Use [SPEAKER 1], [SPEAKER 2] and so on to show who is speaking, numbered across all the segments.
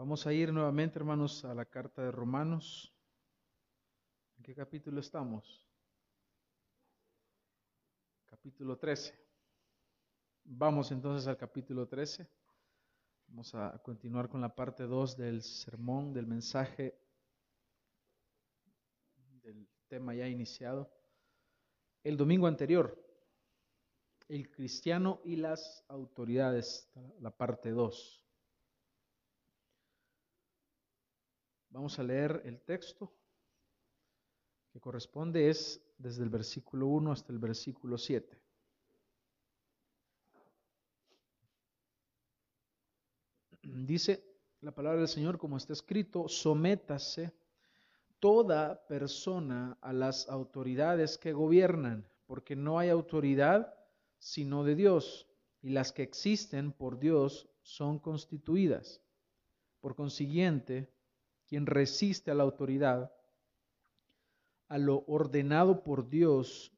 [SPEAKER 1] Vamos a ir nuevamente, hermanos, a la carta de Romanos. ¿En qué capítulo estamos? Capítulo 13. Vamos entonces al capítulo 13. Vamos a continuar con la parte 2 del sermón, del mensaje, del tema ya iniciado. El domingo anterior, el cristiano y las autoridades, la parte 2. Vamos a leer el texto que corresponde es desde el versículo 1 hasta el versículo 7. Dice la palabra del Señor como está escrito, sométase toda persona a las autoridades que gobiernan, porque no hay autoridad sino de Dios, y las que existen por Dios son constituidas. Por consiguiente, quien resiste a la autoridad, a lo ordenado por Dios,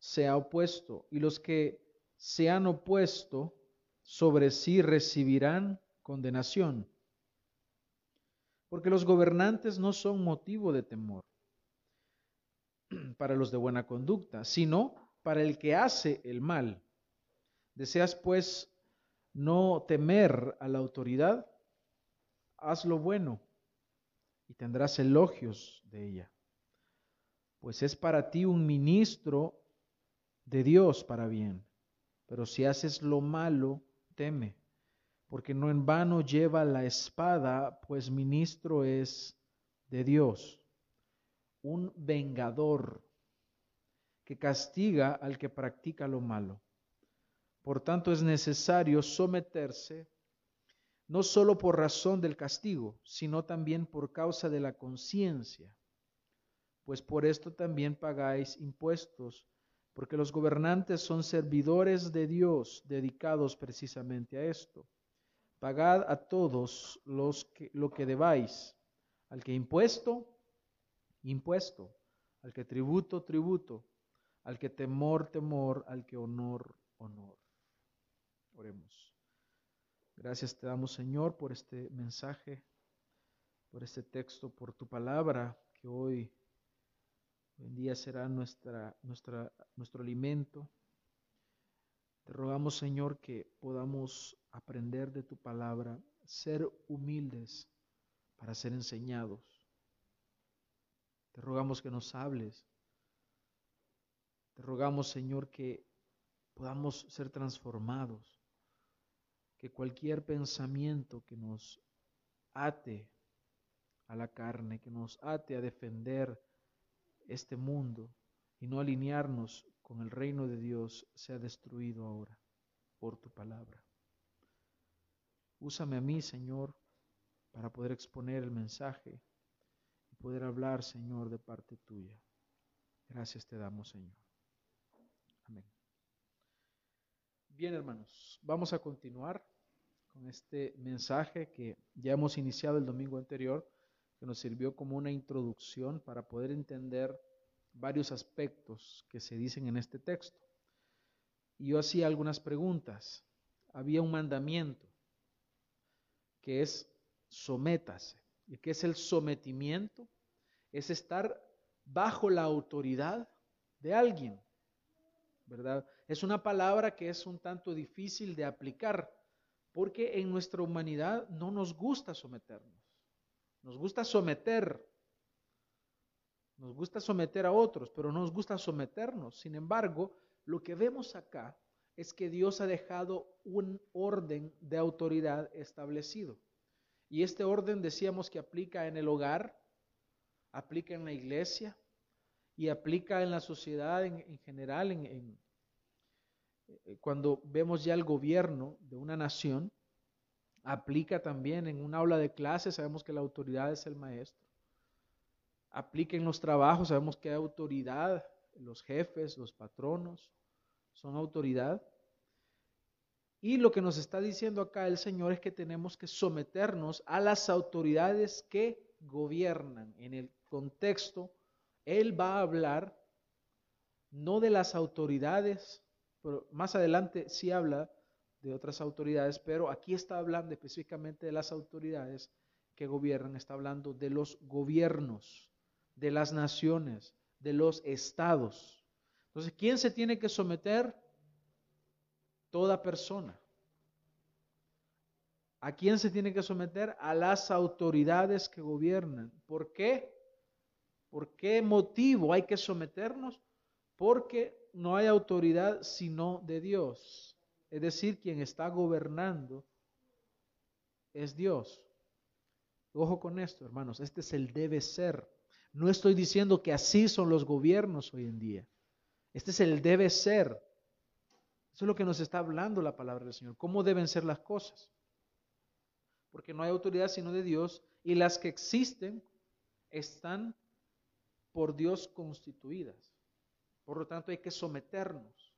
[SPEAKER 1] se ha opuesto, y los que se han opuesto sobre sí recibirán condenación. Porque los gobernantes no son motivo de temor para los de buena conducta, sino para el que hace el mal. ¿Deseas pues no temer a la autoridad? Haz lo bueno y tendrás elogios de ella. Pues es para ti un ministro de Dios para bien. Pero si haces lo malo, teme, porque no en vano lleva la espada, pues ministro es de Dios, un vengador que castiga al que practica lo malo. Por tanto es necesario someterse no solo por razón del castigo, sino también por causa de la conciencia, pues por esto también pagáis impuestos, porque los gobernantes son servidores de Dios dedicados precisamente a esto. Pagad a todos los que, lo que debáis, al que impuesto, impuesto, al que tributo, tributo, al que temor, temor, al que honor, honor. Oremos. Gracias te damos, Señor, por este mensaje, por este texto, por tu palabra, que hoy, en día será nuestra, nuestro alimento. Te rogamos, Señor, que podamos aprender de tu palabra, ser humildes para ser enseñados. Te rogamos que nos hables. Te rogamos, Señor, que podamos ser transformados que cualquier pensamiento que nos ate a la carne, que nos ate a defender este mundo y no alinearnos con el reino de Dios, sea destruido ahora por tu palabra. Úsame a mí, Señor, para poder exponer el mensaje y poder hablar, Señor, de parte tuya. Gracias te damos, Señor. Amén. Bien, hermanos, vamos a continuar con este mensaje que ya hemos iniciado el domingo anterior, que nos sirvió como una introducción para poder entender varios aspectos que se dicen en este texto. Y yo hacía algunas preguntas. Había un mandamiento que es sométase. ¿Y qué es el sometimiento? Es estar bajo la autoridad de alguien. ¿verdad? Es una palabra que es un tanto difícil de aplicar, porque en nuestra humanidad no nos gusta someternos. Nos gusta someter. Nos gusta someter a otros, pero no nos gusta someternos. Sin embargo, lo que vemos acá es que Dios ha dejado un orden de autoridad establecido. Y este orden decíamos que aplica en el hogar, aplica en la iglesia y aplica en la sociedad en, general, en, cuando vemos ya el gobierno de una nación, aplica también en un aula de clase, sabemos que la autoridad es el maestro. Aplica en los trabajos, sabemos que hay autoridad, los jefes, los patronos, son autoridad. Y lo que nos está diciendo acá el Señor es que tenemos que someternos a las autoridades que gobiernan. En el contexto, Él va a hablar no de las autoridades pero más adelante sí habla de otras autoridades, pero aquí está hablando específicamente de las autoridades que gobiernan, está hablando de los gobiernos, de las naciones, de los estados. Entonces, ¿quién se tiene que someter? Toda persona. ¿A quién se tiene que someter? A las autoridades que gobiernan. ¿Por qué? ¿Por qué motivo hay que someternos? Porque no hay autoridad sino de Dios. Es decir, quien está gobernando es Dios. Ojo con esto, hermanos, este es el debe ser. No estoy diciendo que así son los gobiernos hoy en día. Este es el debe ser. Eso es lo que nos está hablando la palabra del Señor. ¿Cómo deben ser las cosas? Porque no hay autoridad sino de Dios y las que existen están por Dios constituidas. Por lo tanto, hay que someternos.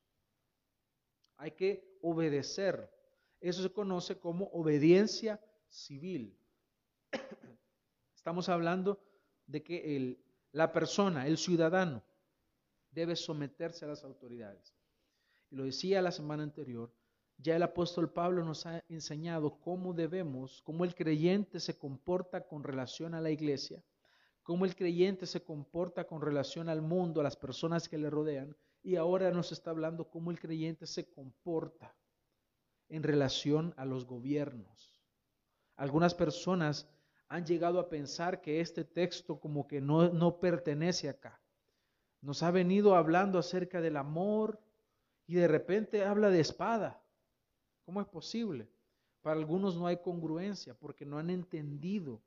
[SPEAKER 1] Hay que obedecer. Eso se conoce como obediencia civil. Estamos hablando de que el, la persona, el ciudadano, debe someterse a las autoridades. Y lo decía la semana anterior, ya el apóstol Pablo nos ha enseñado cómo debemos, cómo el creyente se comporta con relación a la iglesia, cómo el creyente se comporta con relación al mundo, a las personas que le rodean, y ahora nos está hablando cómo el creyente se comporta en relación a los gobiernos. Algunas personas han llegado a pensar que este texto como que no, no pertenece acá. Nos ha venido hablando acerca del amor y de repente habla de espada. ¿Cómo es posible? Para algunos no hay congruencia porque no han entendido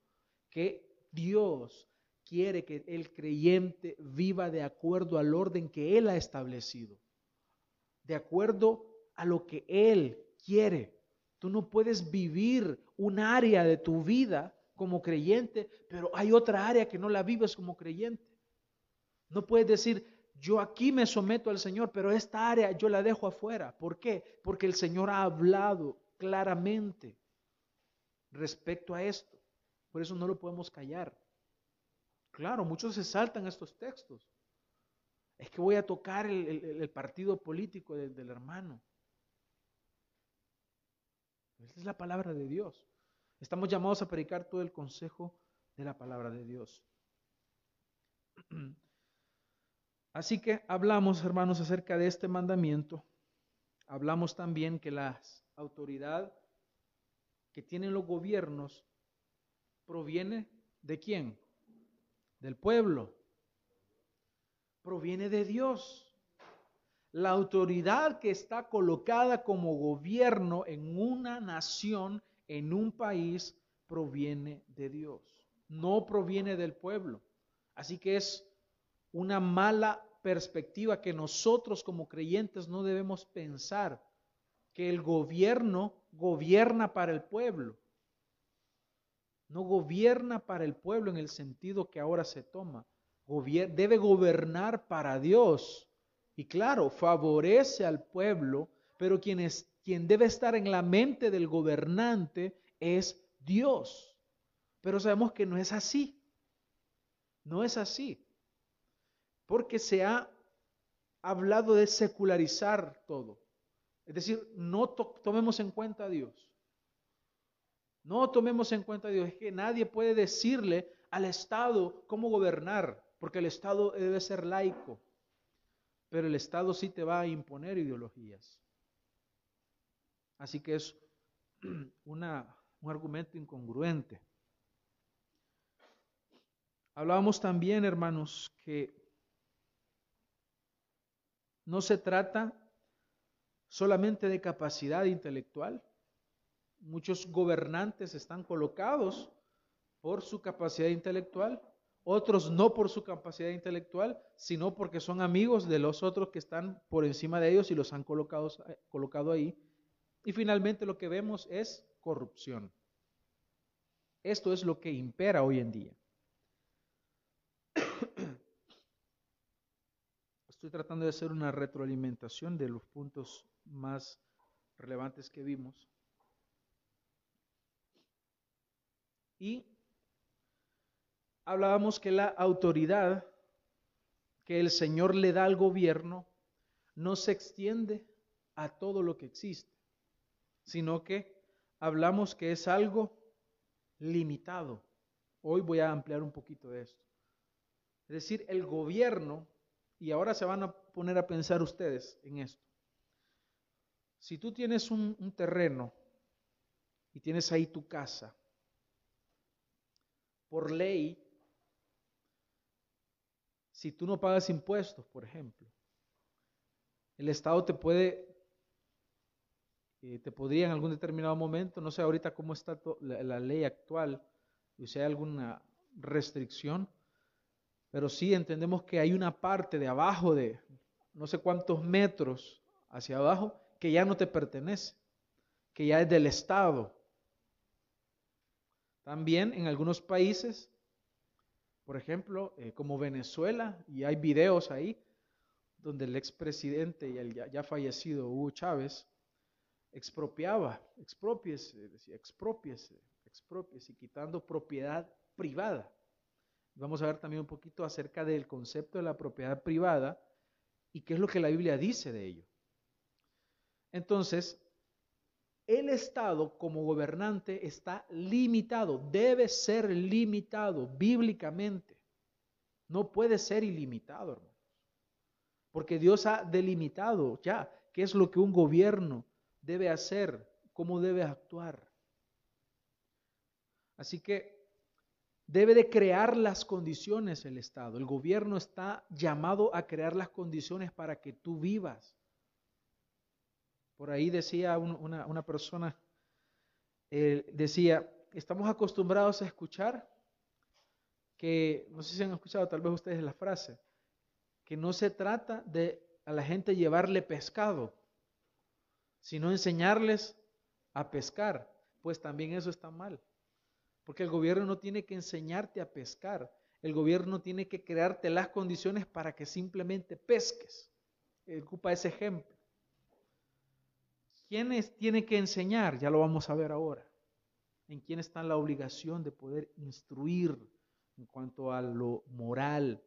[SPEAKER 1] que Dios quiere que el creyente viva de acuerdo al orden que Él ha establecido, de acuerdo a lo que Él quiere. Tú no puedes vivir un área de tu vida como creyente, pero hay otra área que no la vives como creyente. No puedes decir, yo aquí me someto al Señor, pero esta área yo la dejo afuera. ¿Por qué? Porque el Señor ha hablado claramente respecto a esto. Por eso no lo podemos callar. Claro, muchos se saltan estos textos. Es que voy a tocar el, partido político del, del hermano. Esa es la palabra de Dios. Estamos llamados a predicar todo el consejo de la palabra de Dios. Así que hablamos, hermanos, acerca de este mandamiento. Hablamos también que la autoridad que tienen los gobiernos proviene de quién? Del pueblo. Proviene de Dios. La autoridad que está colocada como gobierno en una nación en un país proviene de Dios, no proviene del pueblo. Así que es una mala perspectiva que nosotros como creyentes no debemos pensar que el gobierno gobierna para el pueblo. No gobierna para el pueblo en el sentido que ahora se toma. debe gobernar para Dios. Y claro, favorece al pueblo, pero quien es quien debe estar en la mente del gobernante es Dios. Pero sabemos que no es así. No es así. Porque se ha hablado de secularizar todo. Es decir, no tomemos en cuenta a Dios. No tomemos en cuenta a Dios. Es que nadie puede decirle al Estado cómo gobernar, porque el Estado debe ser laico. Pero el Estado sí te va a imponer ideologías. Así que es una, un argumento incongruente. Hablábamos también, hermanos, que no se trata solamente de capacidad intelectual. Muchos gobernantes están colocados por su capacidad intelectual, otros no por su capacidad intelectual, sino porque son amigos de los otros que están por encima de ellos y los han colocado, ahí y finalmente lo que vemos es corrupción. Esto es lo que impera hoy en día. Estoy tratando de hacer una retroalimentación de los puntos más relevantes que vimos. Y hablábamos que la autoridad que el Señor le da al gobierno no se extiende a todo lo que existe sino que hablamos que es algo limitado. Hoy voy a ampliar un poquito de esto. Es decir, el gobierno, y ahora se van a poner a pensar ustedes en esto. Si tú tienes un, un terreno y tienes ahí tu casa, por ley, si tú no pagas impuestos, por ejemplo, el Estado te puede, eh, te podría en algún determinado momento, no sé ahorita cómo está la, ley actual, y si hay alguna restricción, pero sí entendemos que hay una parte de abajo de no sé cuántos metros hacia abajo que ya no te pertenece, que ya es del Estado. También en algunos países, por ejemplo, eh, como Venezuela, y hay videos ahí, donde el expresidente y el ya, fallecido Hugo Chávez expropiaba, expropiese, decía, expropiese, expropiese, quitando propiedad privada. Vamos a ver también un poquito acerca del concepto de la propiedad privada y qué es lo que la Biblia dice de ello. Entonces, el Estado como gobernante está limitado, debe ser limitado bíblicamente. No puede ser ilimitado, hermanos. Porque Dios ha delimitado ya qué es lo que un gobierno debe hacer, cómo debe actuar. Así que debe de crear las condiciones el Estado. El gobierno está llamado a crear las condiciones para que tú vivas. Por ahí decía una, persona, eh, decía, estamos acostumbrados a escuchar que, no sé si han escuchado tal vez ustedes la frase, que no se trata de a la gente llevarle pescado, sino enseñarles a pescar, pues también eso está mal. Porque el gobierno no tiene que enseñarte a pescar, el gobierno tiene que crearte las condiciones para que simplemente pesques. Ocupa ese ejemplo. ¿Quiénes tiene que enseñar? Ya lo vamos a ver ahora. En quién está la obligación de poder instruir en cuanto a lo moral.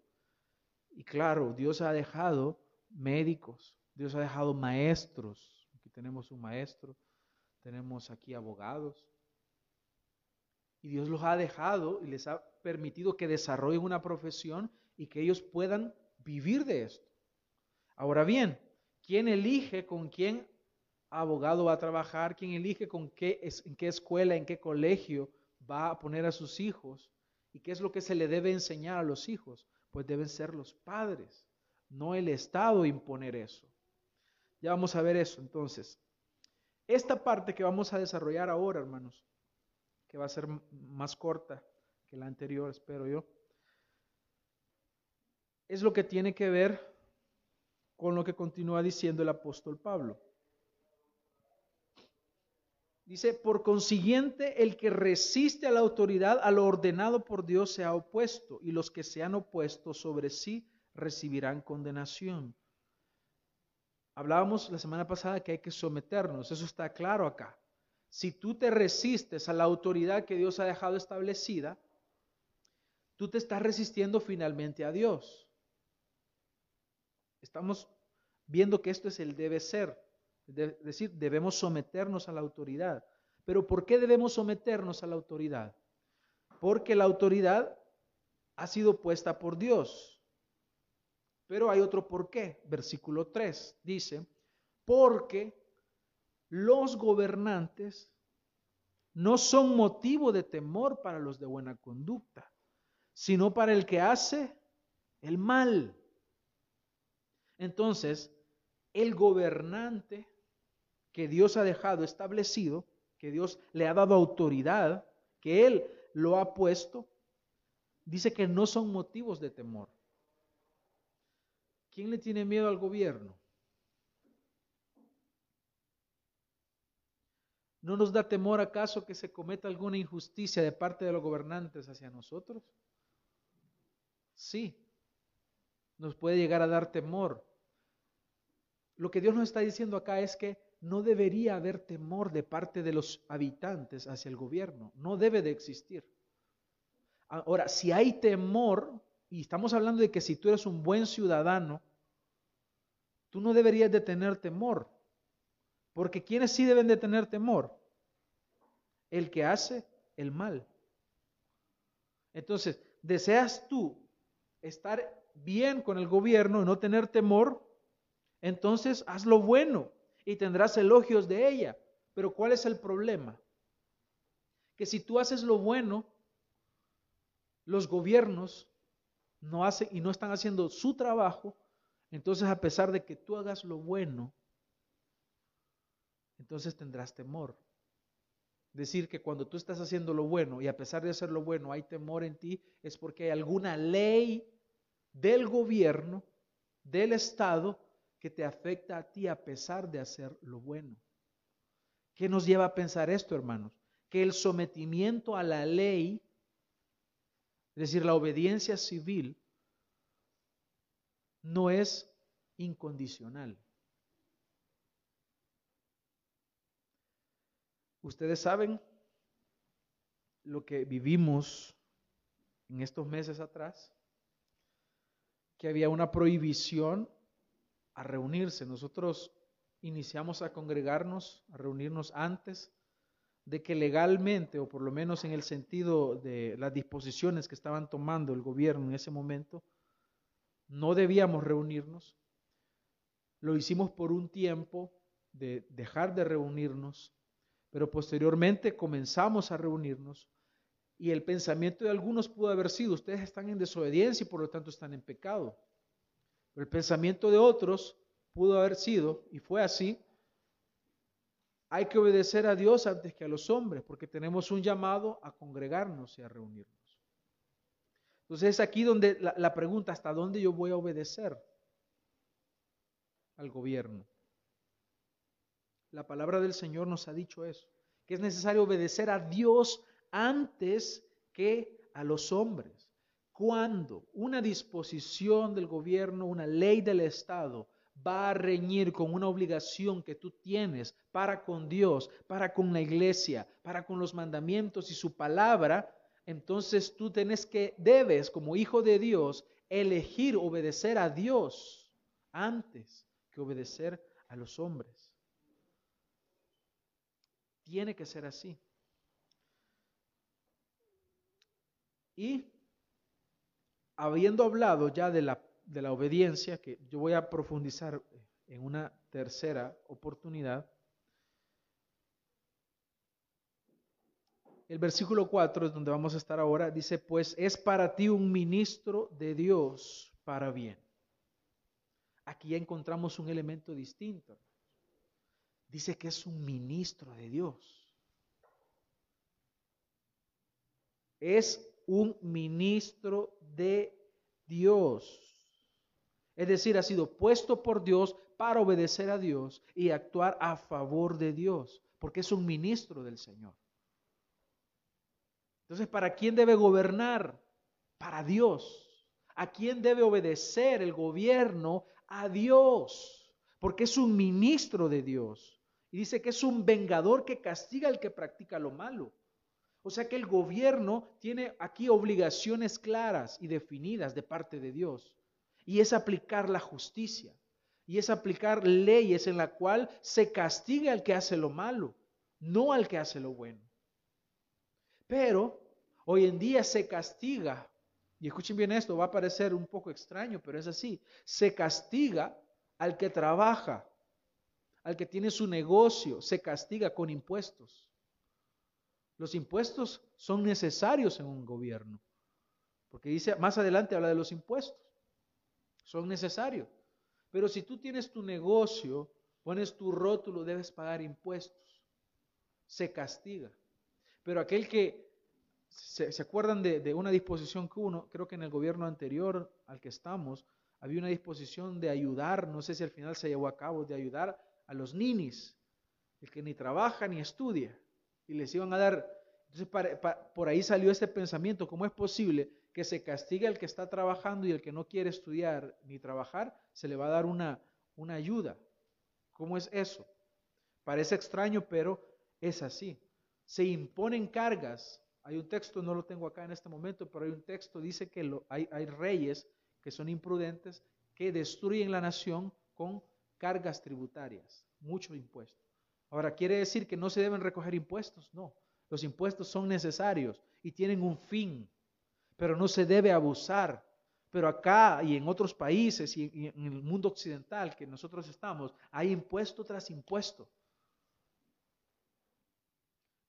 [SPEAKER 1] Y claro, Dios ha dejado médicos, Dios ha dejado maestros. Aquí tenemos un maestro, tenemos aquí abogados. Y Dios los ha dejado y les ha permitido que desarrollen una profesión y que ellos puedan vivir de esto. Ahora bien, ¿quién elige con quién abogado va a trabajar, quién elige con qué, en qué escuela, en qué colegio va a poner a sus hijos y qué es lo que se le debe enseñar a los hijos. Pues deben ser los padres, no el Estado imponer eso. Ya vamos a ver eso entonces. Esta parte que vamos a desarrollar ahora, hermanos, que va a ser más corta que la anterior, espero yo, es lo que tiene que ver con lo que continúa diciendo el apóstol Pablo. Dice, por consiguiente, el que resiste a la autoridad, a lo ordenado por Dios, se ha opuesto, y los que se han opuesto sobre sí recibirán condenación. Hablábamos la semana pasada que hay que someternos, eso está claro acá. Si tú te resistes a la autoridad que Dios ha dejado establecida, tú te estás resistiendo finalmente a Dios. Estamos viendo que esto es el debe ser. Es decir, debemos someternos a la autoridad. Pero ¿por qué debemos someternos a la autoridad? Porque la autoridad ha sido puesta por Dios. Pero hay otro por qué. Versículo 3 dice, porque los gobernantes no son motivo de temor para los de buena conducta, sino para el que hace el mal. Entonces, el gobernante que Dios ha dejado establecido, que Dios le ha dado autoridad, que Él lo ha puesto, dice que no son motivos de temor. ¿Quién le tiene miedo al gobierno? ¿No nos da temor acaso que se cometa alguna injusticia de parte de los gobernantes hacia nosotros? Sí, nos puede llegar a dar temor. Lo que Dios nos está diciendo acá es que no debería haber temor de parte de los habitantes hacia el gobierno. No debe de existir. Ahora, si hay temor, y estamos hablando de que si tú eres un buen ciudadano, tú no deberías de tener temor. Porque ¿quiénes sí deben de tener temor? El que hace el mal. Entonces, ¿deseas tú estar bien con el gobierno y no tener temor? Entonces, haz lo bueno y tendrás elogios de ella. Pero ¿cuál es el problema? Que si tú haces lo bueno, los gobiernos no hacen y no están haciendo su trabajo, entonces a pesar de que tú hagas lo bueno, entonces tendrás temor. Decir que cuando tú estás haciendo lo bueno y a pesar de hacer lo bueno hay temor en ti, es porque hay alguna ley del gobierno, del Estado, que te afecta a ti a pesar de hacer lo bueno. ¿Qué nos lleva a pensar esto, hermanos? Que el sometimiento a la ley, es decir, la obediencia civil, no es incondicional. Ustedes saben lo que vivimos en estos meses atrás, que había una prohibición a reunirse. Nosotros iniciamos a congregarnos, a reunirnos antes de que legalmente, o por lo menos en el sentido de las disposiciones que estaban tomando el gobierno en ese momento, no debíamos reunirnos. Lo hicimos por un tiempo de dejar de reunirnos pero posteriormente comenzamos a reunirnos y el pensamiento de algunos pudo haber sido, ustedes están en desobediencia y por lo tanto están en pecado. El pensamiento de otros pudo haber sido, y fue así, hay que obedecer a Dios antes que a los hombres, porque tenemos un llamado a congregarnos y a reunirnos. Entonces es aquí donde la, la pregunta, ¿hasta dónde yo voy a obedecer al gobierno? La palabra del Señor nos ha dicho eso, que es necesario obedecer a Dios antes que a los hombres. Cuando una disposición del gobierno, una ley del Estado va a reñir con una obligación que tú tienes para con Dios, para con la iglesia, para con los mandamientos y su palabra, entonces tú tienes que, debes como hijo de Dios, elegir obedecer a Dios antes que obedecer a los hombres. Tiene que ser así. Y habiendo hablado ya de la, de la obediencia, que yo voy a profundizar en una tercera oportunidad, el versículo 4 es donde vamos a estar ahora, dice, pues es para ti un ministro de Dios para bien. Aquí ya encontramos un elemento distinto dice que es un ministro de Dios. Es un ministro de Dios. Es decir, ha sido puesto por Dios para obedecer a Dios y actuar a favor de Dios, porque es un ministro del Señor. Entonces, ¿para quién debe gobernar? Para Dios. ¿A quién debe obedecer el gobierno? A Dios, porque es un ministro de Dios. Y dice que es un vengador que castiga al que practica lo malo. O sea que el gobierno tiene aquí obligaciones claras y definidas de parte de Dios. Y es aplicar la justicia. Y es aplicar leyes en la cual se castiga al que hace lo malo, no al que hace lo bueno. Pero hoy en día se castiga, y escuchen bien esto, va a parecer un poco extraño, pero es así, se castiga al que trabaja al que tiene su negocio, se castiga con impuestos. Los impuestos son necesarios en un gobierno, porque dice, más adelante habla de los impuestos, son necesarios. Pero si tú tienes tu negocio, pones tu rótulo, debes pagar impuestos, se castiga. Pero aquel que, se, acuerdan de, de una disposición que uno, creo que en el gobierno anterior al que estamos, había una disposición de ayudar, no sé si al final se llevó a cabo, de ayudar a los ninis, el que ni trabaja ni estudia, y les iban a dar. Entonces, por ahí salió este pensamiento: ¿cómo es posible que se castigue al que está trabajando y el que no quiere estudiar ni trabajar, se le va a dar una, una ayuda? ¿Cómo es eso? Parece extraño, pero es así. Se imponen cargas. Hay un texto, no lo tengo acá en este momento, pero hay un texto, dice que hay, hay reyes que son imprudentes, que destruyen la nación con cargas tributarias, mucho impuesto. Ahora, ¿quiere decir que no se deben recoger impuestos? No, los impuestos son necesarios y tienen un fin. pero no se debe abusar. Pero acá y en otros países y en el mundo occidental que nosotros estamos, hay impuesto tras impuesto.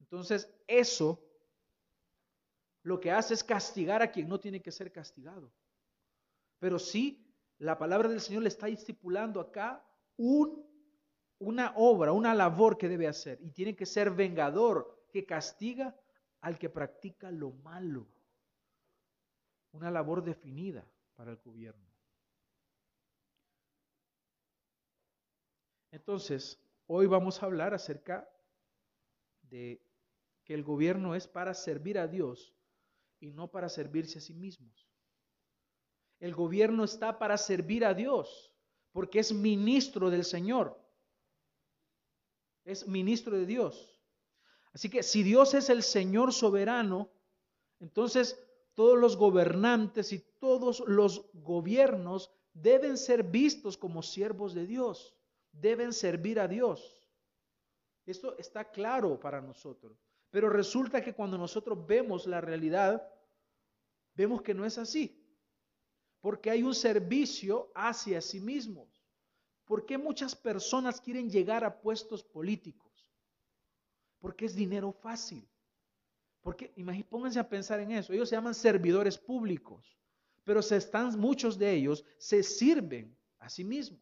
[SPEAKER 1] Entonces, eso lo que hace es castigar a quien no tiene que ser castigado. Pero sí, la palabra del Señor le está estipulando acá un, una obra, una labor que debe hacer. Y tiene que ser vengador, que castiga al que practica lo malo. Una labor definida para el gobierno. Entonces, hoy vamos a hablar acerca de que el gobierno es para servir a Dios y no para servirse a sí mismos. El gobierno está para servir a Dios, porque es ministro del Señor. Es ministro de Dios. Así que si Dios es el Señor soberano, entonces todos los gobernantes y todos los gobiernos deben ser vistos como siervos de Dios, deben servir a Dios. Esto está claro para nosotros. Pero resulta que cuando nosotros vemos la realidad, vemos que no es así. Porque hay un servicio hacia sí mismos. ¿Por qué muchas personas quieren llegar a puestos políticos? Porque es dinero fácil. Porque, pónganse a pensar en eso. Ellos se llaman servidores públicos, pero se están, muchos de ellos se sirven a sí mismos.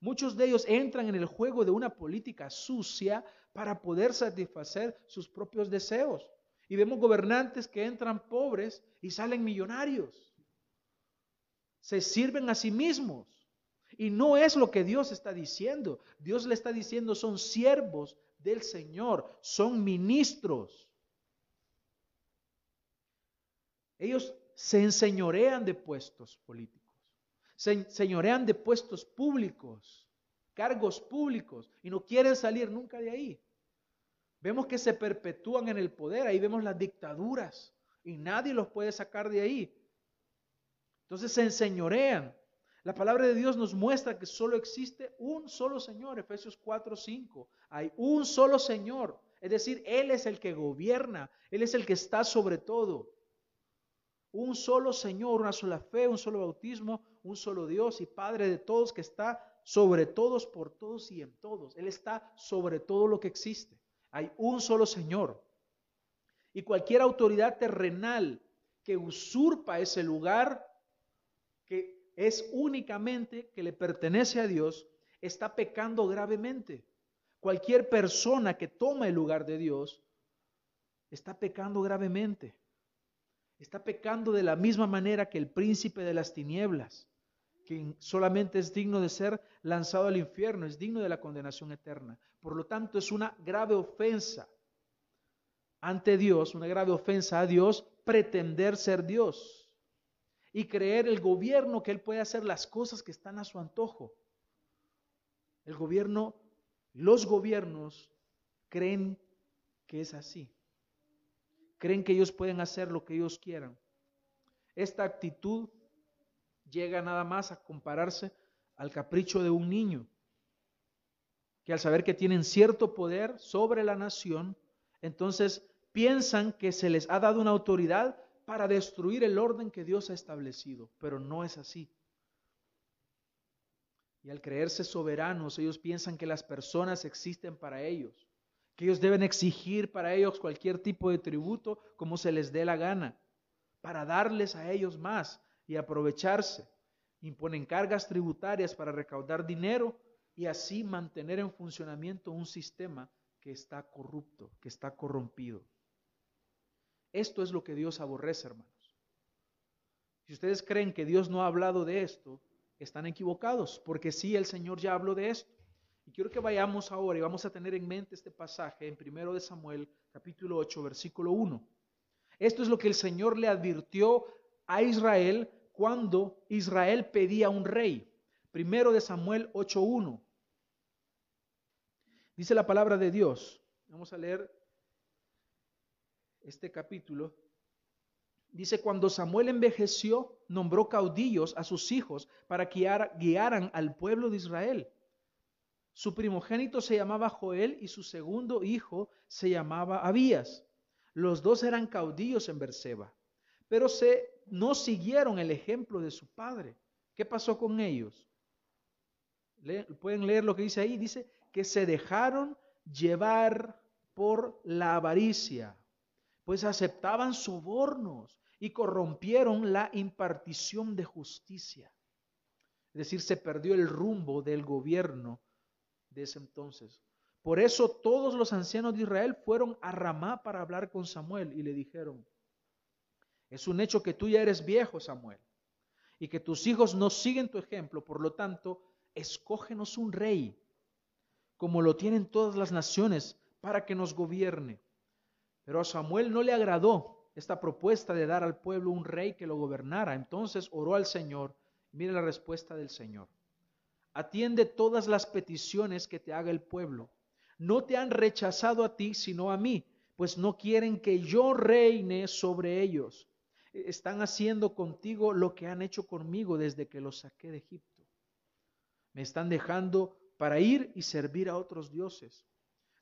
[SPEAKER 1] Muchos de ellos entran en el juego de una política sucia para poder satisfacer sus propios deseos. Y vemos gobernantes que entran pobres y salen millonarios. Se sirven a sí mismos. Y no es lo que Dios está diciendo. Dios le está diciendo son siervos del Señor, son ministros. Ellos se enseñorean de puestos políticos, se enseñorean de puestos públicos cargos públicos y no quieren salir nunca de ahí. Vemos que se perpetúan en el poder, ahí vemos las dictaduras y nadie los puede sacar de ahí. Entonces se enseñorean. La palabra de Dios nos muestra que solo existe un solo Señor, Efesios 4, 5. Hay un solo Señor, es decir, Él es el que gobierna, Él es el que está sobre todo. Un solo Señor, una sola fe, un solo bautismo, un solo Dios y Padre de todos que está sobre todos, por todos y en todos. Él está sobre todo lo que existe. Hay un solo Señor. Y cualquier autoridad terrenal que usurpa ese lugar, es únicamente que le pertenece a Dios, está pecando gravemente. Cualquier persona que toma el lugar de Dios, está pecando gravemente. Está pecando de la misma manera que el príncipe de las tinieblas que solamente es digno de ser lanzado al infierno, es digno de la condenación eterna. Por lo tanto, es una grave ofensa ante Dios, una grave ofensa a Dios, pretender ser Dios y creer el gobierno que Él puede hacer las cosas que están a su antojo. El gobierno, los gobiernos creen que es así. Creen que ellos pueden hacer lo que ellos quieran. Esta actitud llega nada más a compararse al capricho de un niño, que al saber que tienen cierto poder sobre la nación, entonces piensan que se les ha dado una autoridad para destruir el orden que Dios ha establecido, pero no es así. Y al creerse soberanos, ellos piensan que las personas existen para ellos, que ellos deben exigir para ellos cualquier tipo de tributo como se les dé la gana, para darles a ellos más, y aprovecharse. Imponen cargas tributarias para recaudar dinero y así mantener en funcionamiento un sistema que está corrupto, que está corrompido. Esto es lo que Dios aborrece, hermanos. Si ustedes creen que Dios no ha hablado de esto, están equivocados, porque sí, el Señor ya habló de esto. Y quiero que vayamos ahora y vamos a tener en mente este pasaje en 1 de Samuel, capítulo 8, versículo 1. Esto es lo que el Señor le advirtió a Israel cuando Israel pedía un rey. Primero de Samuel 8.1. Dice la palabra de Dios. Vamos a leer este capítulo. Dice, cuando Samuel envejeció, nombró caudillos a sus hijos para que guiaran al pueblo de Israel. Su primogénito se llamaba Joel y su segundo hijo se llamaba Abías. Los dos eran caudillos en Berseba. pero se, no siguieron el ejemplo de su padre. ¿Qué pasó con ellos? Pueden leer lo que dice ahí. Dice que se dejaron llevar por la avaricia, pues aceptaban sobornos y corrompieron la impartición de justicia. Es decir, se perdió el rumbo del gobierno de ese entonces. Por eso todos los ancianos de Israel fueron a Ramá para hablar con Samuel y le dijeron, es un hecho que tú ya eres viejo, Samuel, y que tus hijos no siguen tu ejemplo, por lo tanto, escógenos un rey, como lo tienen todas las naciones, para que nos gobierne. Pero a Samuel no le agradó esta propuesta de dar al pueblo un rey que lo gobernara. Entonces oró al Señor. Mire la respuesta del Señor. Atiende todas las peticiones que te haga el pueblo. No te han rechazado a ti, sino a mí, pues no quieren que yo reine sobre ellos. Están haciendo contigo lo que han hecho conmigo desde que los saqué de Egipto. Me están dejando para ir y servir a otros dioses.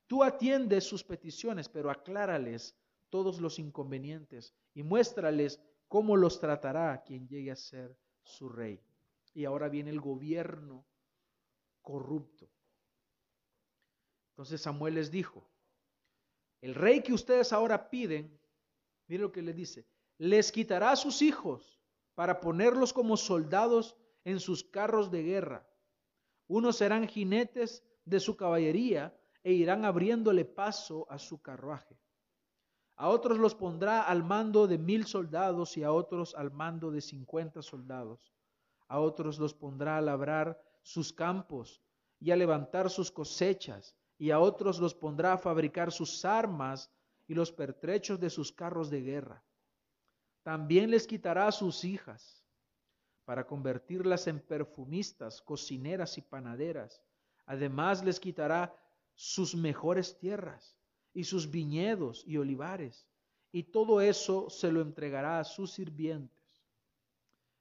[SPEAKER 1] Tú atiendes sus peticiones, pero aclárales todos los inconvenientes y muéstrales cómo los tratará quien llegue a ser su rey. Y ahora viene el gobierno corrupto. Entonces Samuel les dijo, el rey que ustedes ahora piden, mire lo que le dice, les quitará a sus hijos para ponerlos como soldados en sus carros de guerra. Unos serán jinetes de su caballería e irán abriéndole paso a su carruaje. A otros los pondrá al mando de mil soldados y a otros al mando de cincuenta soldados. A otros los pondrá a labrar sus campos y a levantar sus cosechas, y a otros los pondrá a fabricar sus armas y los pertrechos de sus carros de guerra. También les quitará a sus hijas para convertirlas en perfumistas, cocineras y panaderas. Además les quitará sus mejores tierras y sus viñedos y olivares, y todo eso se lo entregará a sus sirvientes.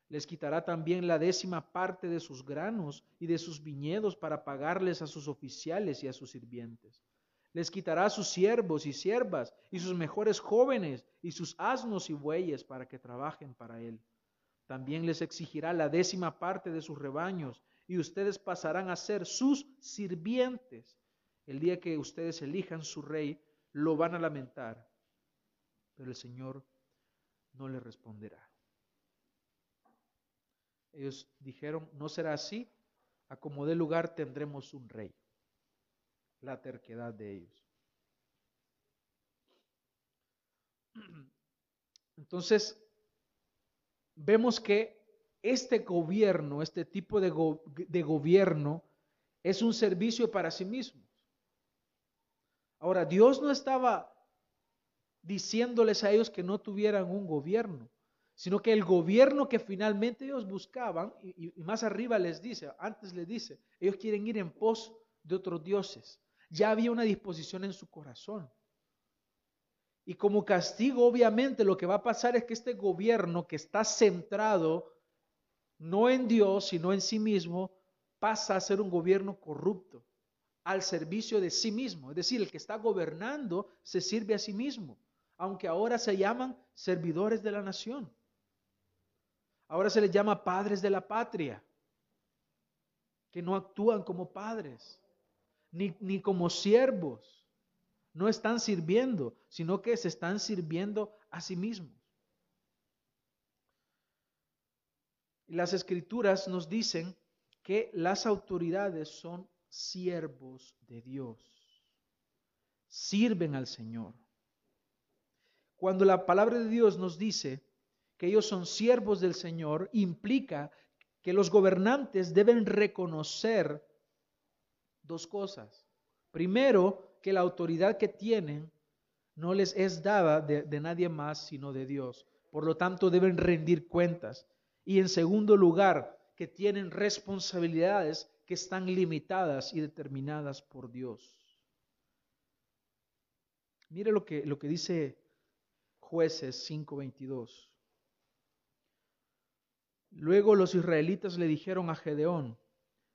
[SPEAKER 1] Les quitará también la décima parte de sus granos y de sus viñedos para pagarles a sus oficiales y a sus sirvientes. Les quitará sus siervos y siervas y sus mejores jóvenes y sus asnos y bueyes para que trabajen para él. También les exigirá la décima parte de sus rebaños y ustedes pasarán a ser sus sirvientes el día que ustedes elijan su rey, lo van a lamentar, pero el Señor no le responderá. Ellos dijeron, no será así, a como dé lugar tendremos un rey. La terquedad de ellos. Entonces, vemos que este gobierno, este tipo de, de gobierno, es un servicio para sí mismo. Ahora, Dios no estaba diciéndoles a ellos que no tuvieran un gobierno, sino que el gobierno que finalmente ellos buscaban, y, más arriba les dice, antes les dice, ellos quieren ir en pos de otros dioses. Ya había una disposición en su corazón. Y como castigo, obviamente, lo que va a pasar es que este gobierno que está centrado no en Dios, sino en sí mismo, pasa a ser un gobierno corrupto al servicio de sí mismo. Es decir, el que está gobernando se sirve a sí mismo, aunque ahora se llaman servidores de la nación. Ahora se les llama padres de la patria, que no actúan como padres, ni, ni como siervos. No están sirviendo, sino que se están sirviendo a sí mismos. Las escrituras nos dicen que las autoridades son siervos de Dios. Sirven al Señor. Cuando la palabra de Dios nos dice que ellos son siervos del Señor, implica que los gobernantes deben reconocer dos cosas. Primero, que la autoridad que tienen no les es dada de, de, nadie más sino de Dios. Por lo tanto, deben rendir cuentas. Y en segundo lugar, que tienen responsabilidades que están limitadas y determinadas por Dios. Mire lo que, lo que dice jueces 5:22. Luego los israelitas le dijeron a Gedeón,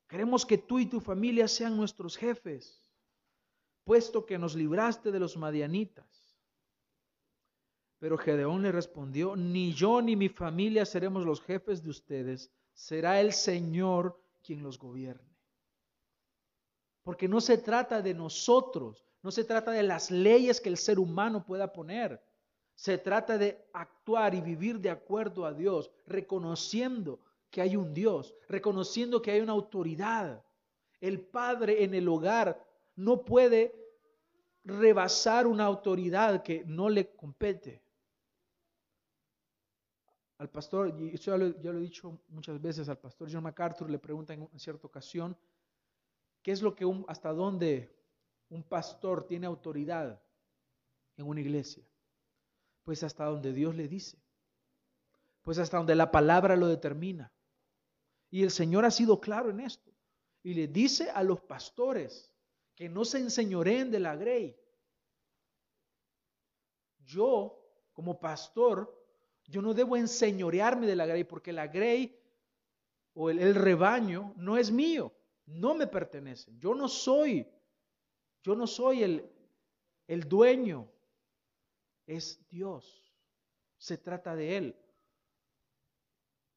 [SPEAKER 1] queremos que tú y tu familia sean nuestros jefes, puesto que nos libraste de los madianitas. Pero Gedeón le respondió, ni yo ni mi familia seremos los jefes de ustedes, será el Señor quien los gobierne. Porque no se trata de nosotros, no se trata de las leyes que el ser humano pueda poner. Se trata de actuar y vivir de acuerdo a Dios, reconociendo que hay un Dios, reconociendo que hay una autoridad. El padre en el hogar no puede rebasar una autoridad que no le compete. Al pastor, y eso ya lo, he dicho muchas veces, al pastor John MacArthur le preguntan en cierta ocasión, ¿qué es lo que un, hasta dónde un pastor tiene autoridad en una iglesia? Pues hasta donde Dios le dice, pues hasta donde la palabra lo determina. Y el Señor ha sido claro en esto. Y le dice a los pastores que no se enseñoreen de la grey. Yo, como pastor, yo no debo enseñorearme de la grey porque la grey o el, rebaño no es mío, no me pertenece. Yo no soy, yo no soy el, el dueño, es Dios. Se trata de Él.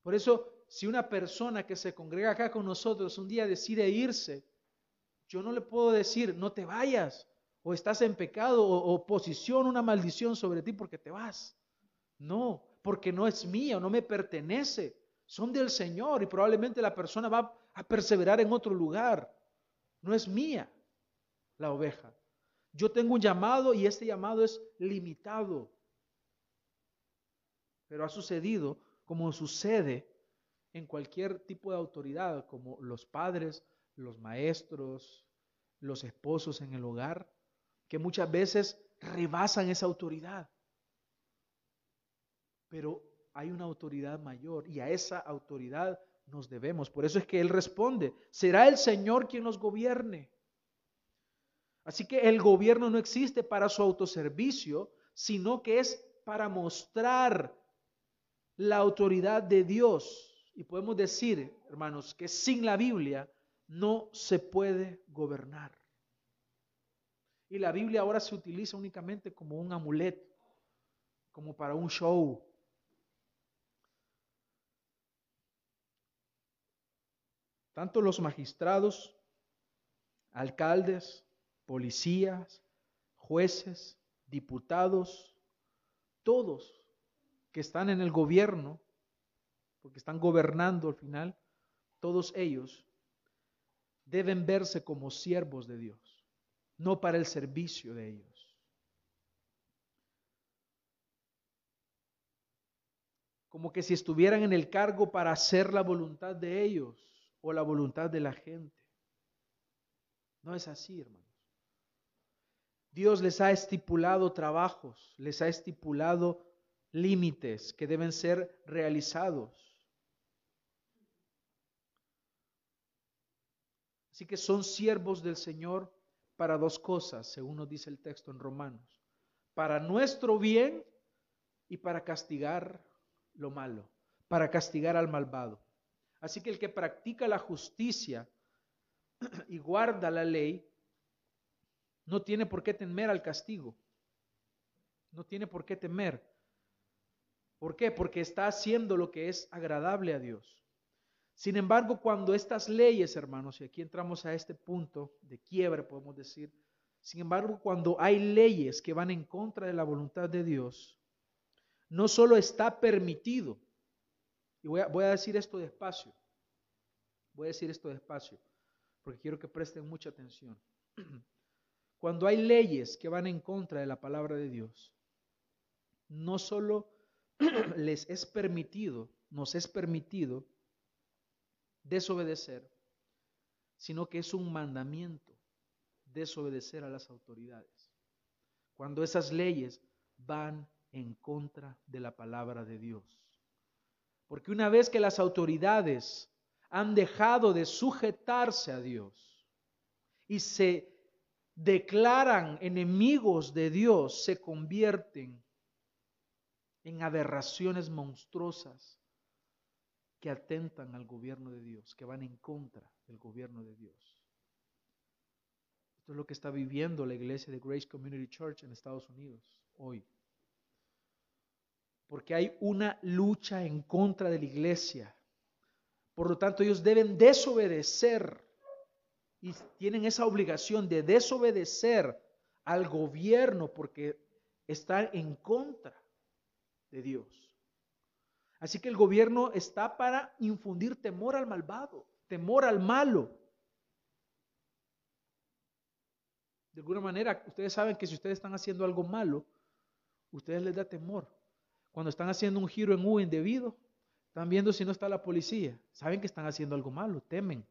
[SPEAKER 1] Por eso, si una persona que se congrega acá con nosotros un día decide irse, yo no le puedo decir, no te vayas, o estás en pecado, o, o posición una maldición sobre ti porque te vas. No, porque no es mía, no me pertenece, son del Señor y probablemente la persona va a perseverar en otro lugar. No es mía la oveja. Yo tengo un llamado y este llamado es limitado. Pero ha sucedido como sucede en cualquier tipo de autoridad, como los padres, los maestros, los esposos en el hogar, que muchas veces rebasan esa autoridad pero hay una autoridad mayor y a esa autoridad nos debemos. Por eso es que Él responde, será el Señor quien nos gobierne. Así que el gobierno no existe para su autoservicio, sino que es para mostrar la autoridad de Dios. Y podemos decir, hermanos, que sin la Biblia no se puede gobernar. Y la Biblia ahora se utiliza únicamente como un amuleto, como para un show, tanto los magistrados, alcaldes, policías, jueces, diputados, todos que están en el gobierno, porque están gobernando al final, todos ellos deben verse como siervos de Dios, no para el servicio de ellos. Como que si estuvieran en el cargo para hacer la voluntad de ellos o la voluntad de la gente. No es así, hermanos. Dios les ha estipulado trabajos, les ha estipulado límites que deben ser realizados. Así que son siervos del Señor para dos cosas, según nos dice el texto en Romanos. Para nuestro bien y para castigar lo malo, para castigar al malvado. Así que el que practica la justicia y guarda la ley, no tiene por qué temer al castigo. No tiene por qué temer. ¿Por qué? Porque está haciendo lo que es agradable a Dios. Sin embargo, cuando estas leyes, hermanos, y aquí entramos a este punto de quiebre, podemos decir, sin embargo, cuando hay leyes que van en contra de la voluntad de Dios, no solo está permitido, y voy a, decir esto despacio. Voy a decir esto despacio, porque quiero que presten mucha atención. Cuando hay leyes que van en contra de la palabra de Dios, no solo les es permitido, nos es permitido desobedecer, sino que es un mandamiento desobedecer a las autoridades. Cuando esas leyes van en contra de la palabra de Dios. Porque una vez que las autoridades han dejado de sujetarse a Dios y se declaran enemigos de Dios, se convierten en aberraciones monstruosas que atentan al gobierno de Dios, que van en contra del gobierno de Dios. Esto es lo que está viviendo la iglesia de Grace Community Church en Estados Unidos hoy. Porque hay una lucha en contra de la iglesia. Por lo tanto, ellos deben desobedecer y tienen esa obligación de desobedecer al gobierno porque están en contra de Dios. Así que el gobierno está para infundir temor al malvado, temor al malo. De alguna manera, ustedes saben que si ustedes están haciendo algo malo, ustedes les da temor. Cuando están haciendo un giro en U indebido, están viendo si no está la policía. Saben que están haciendo algo malo, temen.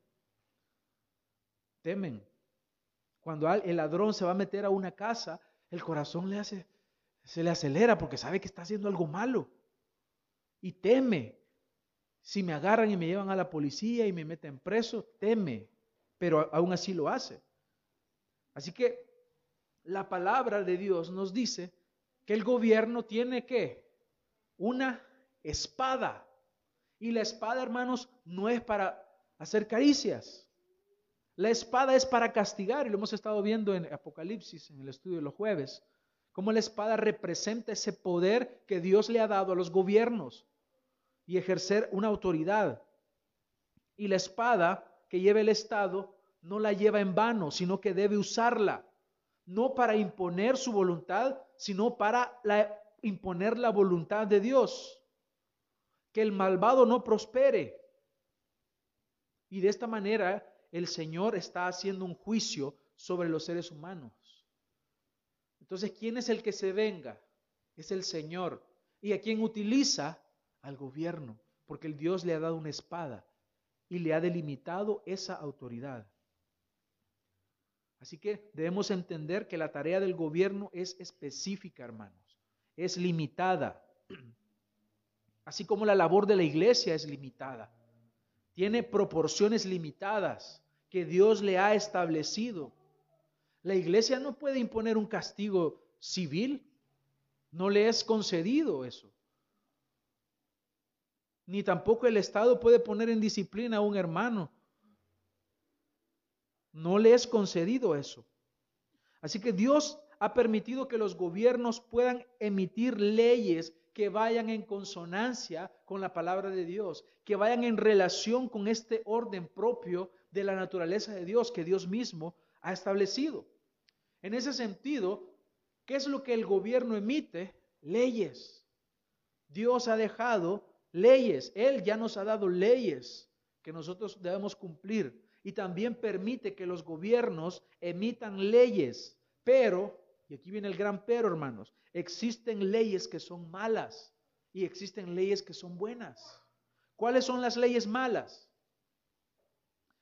[SPEAKER 1] Temen. Cuando el ladrón se va a meter a una casa, el corazón le hace, se le acelera porque sabe que está haciendo algo malo. Y teme. Si me agarran y me llevan a la policía y me meten preso, teme. Pero aún así lo hace. Así que la palabra de Dios nos dice que el gobierno tiene que una espada. Y la espada, hermanos, no es para hacer caricias. La espada es para castigar, y lo hemos estado viendo en Apocalipsis, en el estudio de los jueves, cómo la espada representa ese poder que Dios le ha dado a los gobiernos y ejercer una autoridad. Y la espada que lleva el Estado no la lleva en vano, sino que debe usarla, no para imponer su voluntad, sino para imponer la voluntad de Dios. Que el malvado no prospere. Y de esta manera el Señor está haciendo un juicio sobre los seres humanos. Entonces, ¿quién es el que se venga? Es el Señor. ¿Y a quién utiliza? Al gobierno, porque el Dios le ha dado una espada y le ha delimitado esa autoridad. Así que debemos entender que la tarea del gobierno es específica, hermanos, es limitada, así como la labor de la iglesia es limitada, tiene proporciones limitadas que Dios le ha establecido. La iglesia no puede imponer un castigo civil, no le es concedido eso. Ni tampoco el Estado puede poner en disciplina a un hermano no le es concedido eso. Así que Dios ha permitido que los gobiernos puedan emitir leyes que vayan en consonancia con la palabra de Dios, que vayan en relación con este orden propio de la naturaleza de Dios que Dios mismo ha establecido. En ese sentido, ¿qué es lo que el gobierno emite? Leyes. Dios ha dejado leyes. Él ya nos ha dado leyes que nosotros debemos cumplir y también permite que los gobiernos emitan leyes. Pero, aquí viene el gran pero, hermanos, existen leyes que son malas y existen leyes que son buenas. ¿Cuáles son las leyes malas?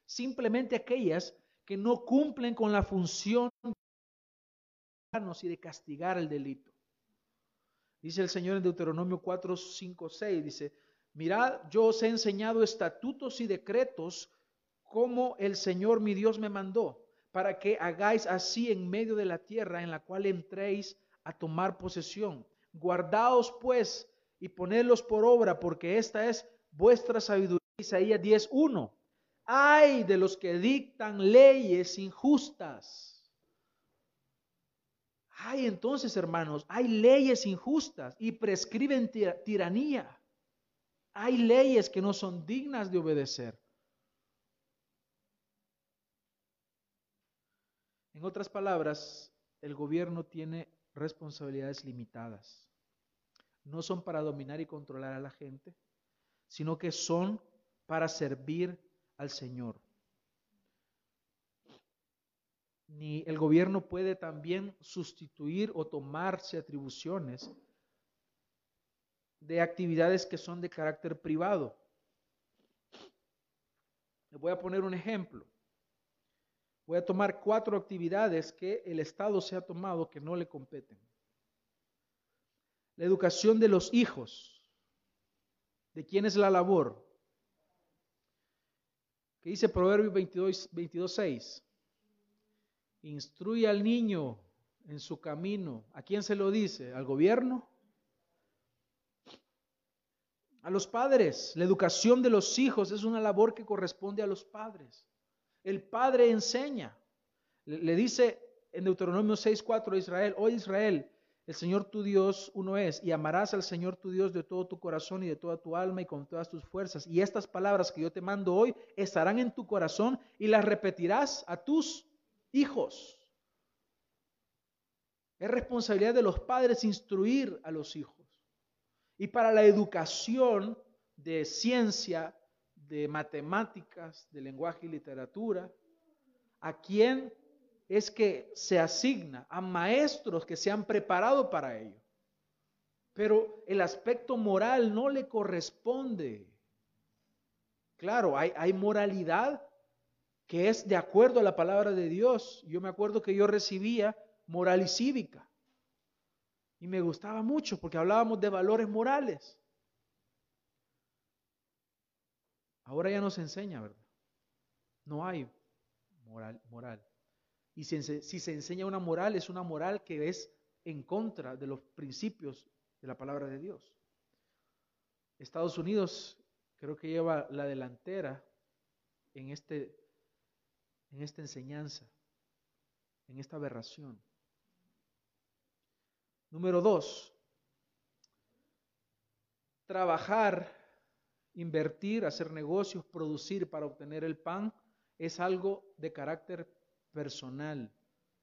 [SPEAKER 1] Simplemente aquellas que no cumplen con la función de y de castigar el delito. Dice el Señor en Deuteronomio 4, 5, 6, dice, mirad, yo os he enseñado estatutos y decretos como el Señor mi Dios me mandó, para que hagáis así en medio de la tierra en la cual entréis a tomar posesión. Guardaos pues y ponedlos por obra, porque esta es vuestra sabiduría. Isaías 10.1. Hay de los que dictan leyes injustas. Hay entonces, hermanos, hay leyes injustas y prescriben tiranía. Hay leyes que no son dignas de obedecer. En otras palabras, el gobierno tiene responsabilidades limitadas. No son para dominar y controlar a la gente, sino que son para servir al Señor. Ni el gobierno puede también sustituir o tomarse atribuciones de actividades que son de carácter privado. Les voy a poner un ejemplo. Voy a tomar cuatro actividades que el Estado se ha tomado que no le competen. La educación de los hijos. ¿De quién es la labor? ¿Qué dice Proverbios 22, 22 6? Instruye al niño en su camino. ¿A quién se lo dice? ¿Al gobierno? A los padres. La educación de los hijos es una labor que corresponde a los padres. El Padre enseña. Le dice en Deuteronomio 6:4 a Israel, oh Israel, El Señor tu Dios uno es, y amarás al Señor tu Dios de todo tu corazón y de toda tu alma y con todas tus fuerzas. Y estas palabras que yo te mando hoy estarán en tu corazón y las repetirás a tus hijos. Es responsabilidad de los padres instruir a los hijos. Y para la educación de ciencia, de matemáticas, de lenguaje y literatura, ¿a quién es que se asigna a maestros que se han preparado para ello. Pero el aspecto moral no le corresponde. Claro, hay, hay moralidad que es de acuerdo a la palabra de Dios. Yo me acuerdo que yo recibía moral y cívica. Y me gustaba mucho porque hablábamos de valores morales. Ahora ya no se enseña, ¿verdad? No hay moral. moral. Y si, se enseña una moral, es una moral que es en contra de los principios de la palabra de Dios. Estados Unidos creo que lleva la delantera en, este, en esta enseñanza, en esta aberración. Número dos, trabajar, invertir, hacer negocios, producir para obtener el pan es algo de carácter personal,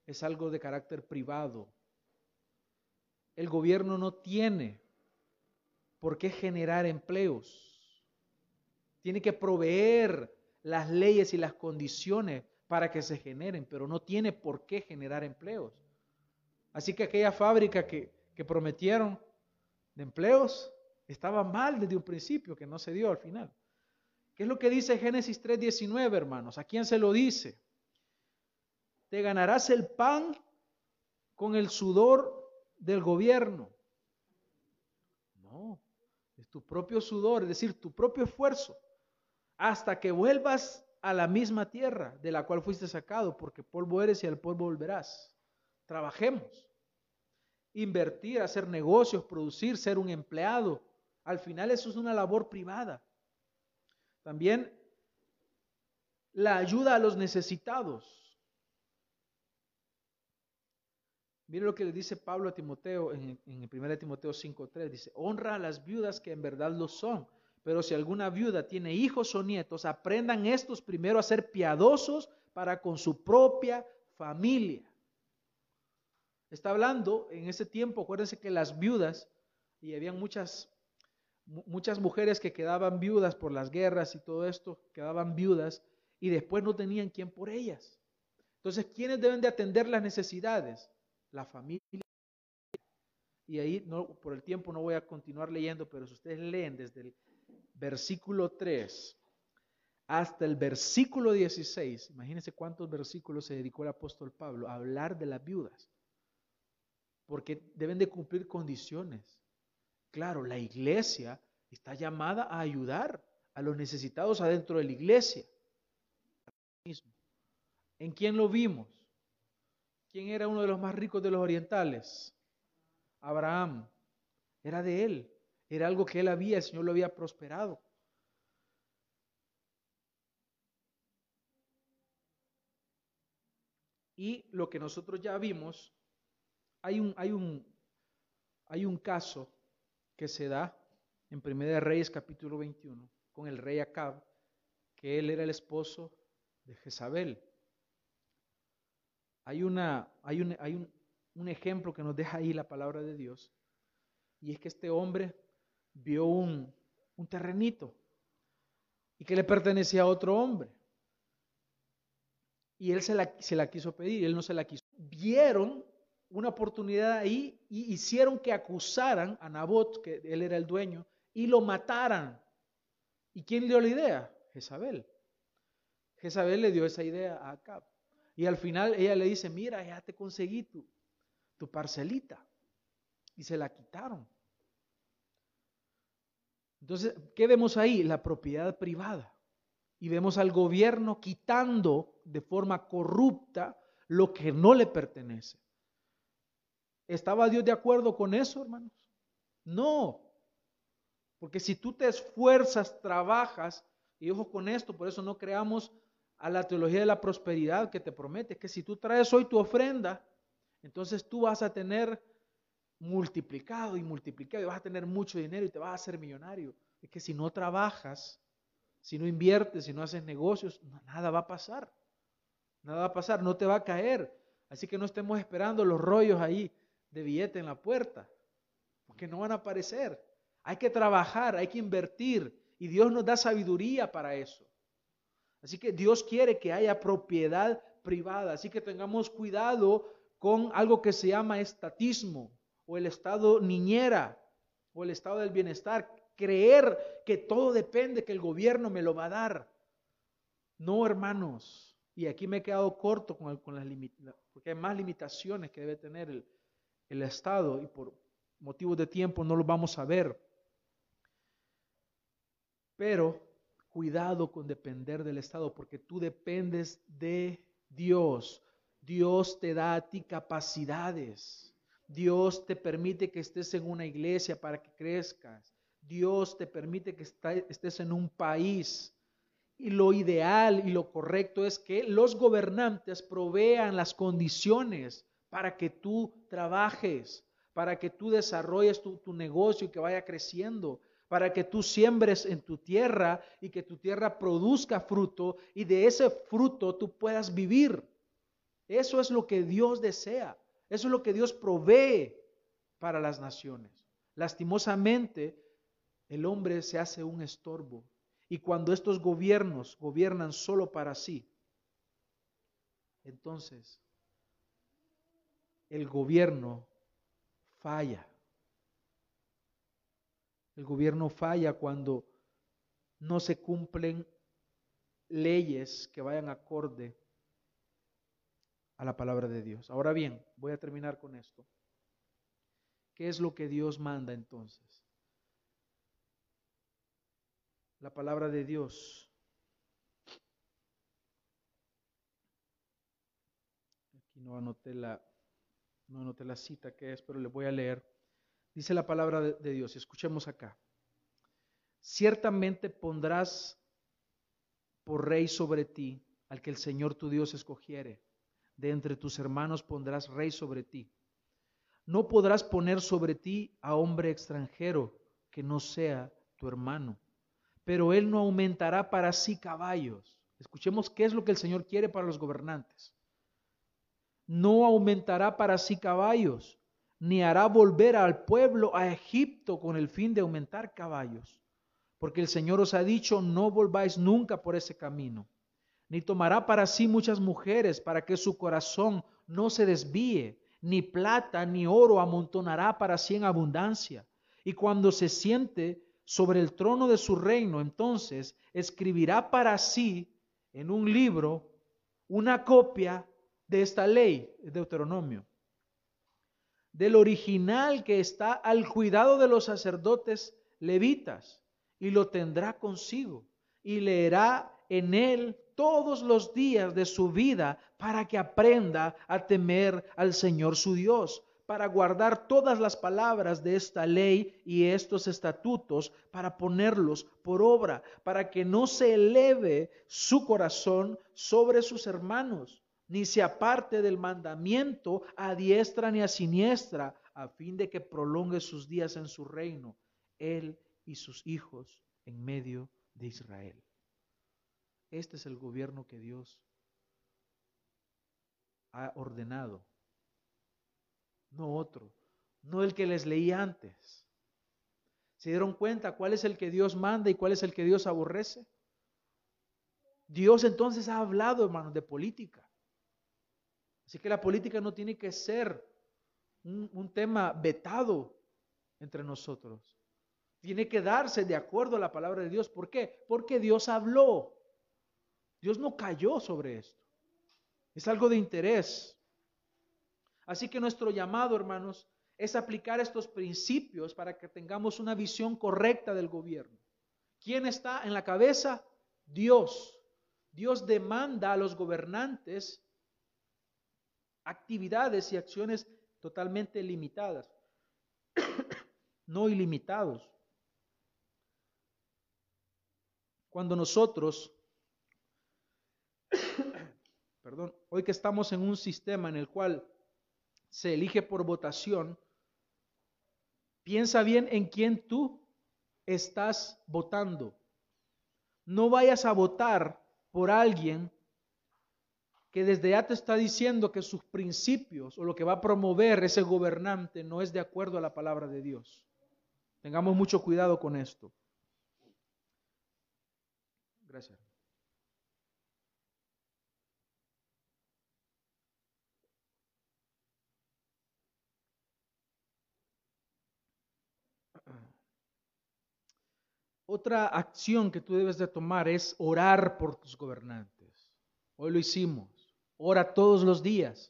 [SPEAKER 1] es algo de carácter privado. El gobierno no tiene por qué generar empleos. Tiene que proveer las leyes y las condiciones para que se generen, pero no tiene por qué generar empleos. Así que aquella fábrica que, prometieron de empleos estaba mal desde un principio, que no se dio al final. ¿Qué es lo que dice Génesis 3:19, hermanos? ¿A quién se lo dice? te ganarás el pan con el sudor del gobierno. No, es tu propio sudor, es decir, tu propio esfuerzo, hasta que vuelvas a la misma tierra de la cual fuiste sacado, porque polvo eres y al polvo volverás. Trabajemos, invertir, hacer negocios, producir, ser un empleado. Al final eso es una labor privada. También la ayuda a los necesitados. Mire lo que le dice Pablo a Timoteo en, en 1 Timoteo 5.3. Dice, honra a las viudas que en verdad lo son. Pero si alguna viuda tiene hijos o nietos, aprendan estos primero a ser piadosos para con su propia familia. Está hablando en ese tiempo, acuérdense que las viudas, y habían muchas, muchas mujeres que quedaban viudas por las guerras y todo esto, quedaban viudas y después no tenían quien por ellas. Entonces, ¿quiénes deben de atender las necesidades? la familia. Y ahí, por el tiempo no voy a continuar leyendo, pero si ustedes leen desde el versículo 3 hasta el versículo 16, imagínense cuántos versículos se dedicó el apóstol Pablo a hablar de las viudas, porque deben de cumplir condiciones. Claro, la iglesia está llamada a ayudar a los necesitados adentro de la iglesia. ¿En quién lo vimos? ¿Quién era uno de los más ricos de los orientales? Abraham. Era de él. Era algo que él había, el Señor lo había prosperado. Y lo que nosotros ya vimos, hay un, hay un, hay un caso que se da en Primera Reyes capítulo 21 con el rey Acab, que él era el esposo de Jezabel. Hay, una, hay, un, hay un, ejemplo que nos deja ahí la palabra de Dios, y es que este hombre vio un, un terrenito y que le pertenecía a otro hombre. Y él se la, se la quiso pedir, él no se la quiso. Vieron una oportunidad ahí y hicieron que acusaran a Nabot, que él era el dueño, y lo mataran. ¿Y quién dio la idea? Jezabel. Jezabel le dio esa idea a Acab. Y al final ella le dice, mira, ya te conseguí tu, tu parcelita. Y se la quitaron. Entonces, ¿qué vemos ahí? La propiedad privada. Y vemos al gobierno quitando de forma corrupta lo que no le pertenece. ¿Estaba Dios de acuerdo con eso, hermanos? No. Porque si tú te esfuerzas, trabajas, y ojo con esto, por eso no creamos a la teología de la prosperidad que te promete, que si tú traes hoy tu ofrenda, entonces tú vas a tener multiplicado y multiplicado y vas a tener mucho dinero y te vas a hacer millonario. Es que si no trabajas, si no inviertes, si no haces negocios, nada va a pasar. Nada va a pasar, no te va a caer. Así que no estemos esperando los rollos ahí de billete en la puerta, porque no van a aparecer. Hay que trabajar, hay que invertir y Dios nos da sabiduría para eso. Así que Dios quiere que haya propiedad privada, así que tengamos cuidado con algo que se llama estatismo o el estado niñera o el estado del bienestar, creer que todo depende, que el gobierno me lo va a dar. No, hermanos, y aquí me he quedado corto con, con las porque hay más limitaciones que debe tener el, el Estado y por motivos de tiempo no lo vamos a ver. Pero cuidado con depender del Estado, porque tú dependes de Dios. Dios te da a ti capacidades. Dios te permite que estés en una iglesia para que crezcas. Dios te permite que estés en un país y lo ideal y lo correcto es que los gobernantes provean las condiciones para que tú trabajes, para que tú desarrolles tu, negocio y que vaya creciendo, para que tú siembres en tu tierra y que tu tierra produzca fruto y de ese fruto tú puedas vivir. Eso es lo que Dios desea, eso es lo que Dios provee para las naciones. Lastimosamente, el hombre se hace un estorbo y cuando estos gobiernos gobiernan solo para sí, entonces el gobierno falla. El gobierno falla cuando no se cumplen leyes que vayan acorde a la palabra de Dios. Ahora bien, voy a terminar con esto. ¿Qué es lo que Dios manda entonces? la palabra de Dios. Aquí no anoté la, no anoté la cita que es, pero le voy a leer. Dice la palabra de, de Dios, escuchemos acá. Ciertamente pondrás por rey sobre ti al que el Señor tu Dios escogiere. De entre tus hermanos pondrás rey sobre ti. No podrás poner sobre ti a hombre extranjero que no sea tu hermano pero Él no aumentará para sí caballos. Escuchemos qué es lo que el Señor quiere para los gobernantes. No aumentará para sí caballos, ni hará volver al pueblo a Egipto con el fin de aumentar caballos. Porque el Señor os ha dicho, no volváis nunca por ese camino. Ni tomará para sí muchas mujeres para que su corazón no se desvíe, ni plata ni oro amontonará para sí en abundancia. Y cuando se siente sobre el trono de su reino, entonces escribirá para sí en un libro una copia de esta ley, Deuteronomio, del original que está al cuidado de los sacerdotes levitas, y lo tendrá consigo, y leerá en él todos los días de su vida para que aprenda a temer al Señor su Dios para guardar todas las palabras de esta ley y estos estatutos, para ponerlos por obra, para que no se eleve su corazón sobre sus hermanos, ni se aparte del mandamiento a diestra ni a siniestra, a fin de que prolongue sus días en su reino, él y sus hijos en medio de Israel. Este es el gobierno que Dios ha ordenado no otro, no el que les leí antes. ¿Se dieron cuenta cuál es el que Dios manda y cuál es el que Dios aborrece? Dios entonces ha hablado, hermanos, de política. Así que la política no tiene que ser un, tema vetado entre nosotros. Tiene que darse de acuerdo a la palabra de Dios. ¿Por qué? Porque Dios habló. Dios no cayó sobre esto. Es algo de interés. Así que nuestro llamado, hermanos, es aplicar estos principios para que tengamos una visión correcta del gobierno. ¿Quién está en la cabeza? Dios. Dios demanda a los gobernantes actividades y acciones totalmente limitadas, no ilimitados. Cuando nosotros, perdón, hoy que estamos en un sistema en el cual se elige por votación, Piensa bien en quién tú estás votando. No vayas a votar por alguien que desde ya te está diciendo que sus principios o lo que va a promover ese gobernante no es de acuerdo a la palabra de Dios. Tengamos mucho cuidado con esto. Gracias. Otra acción que tú debes de tomar es orar por tus gobernantes. Hoy lo hicimos. Ora todos los días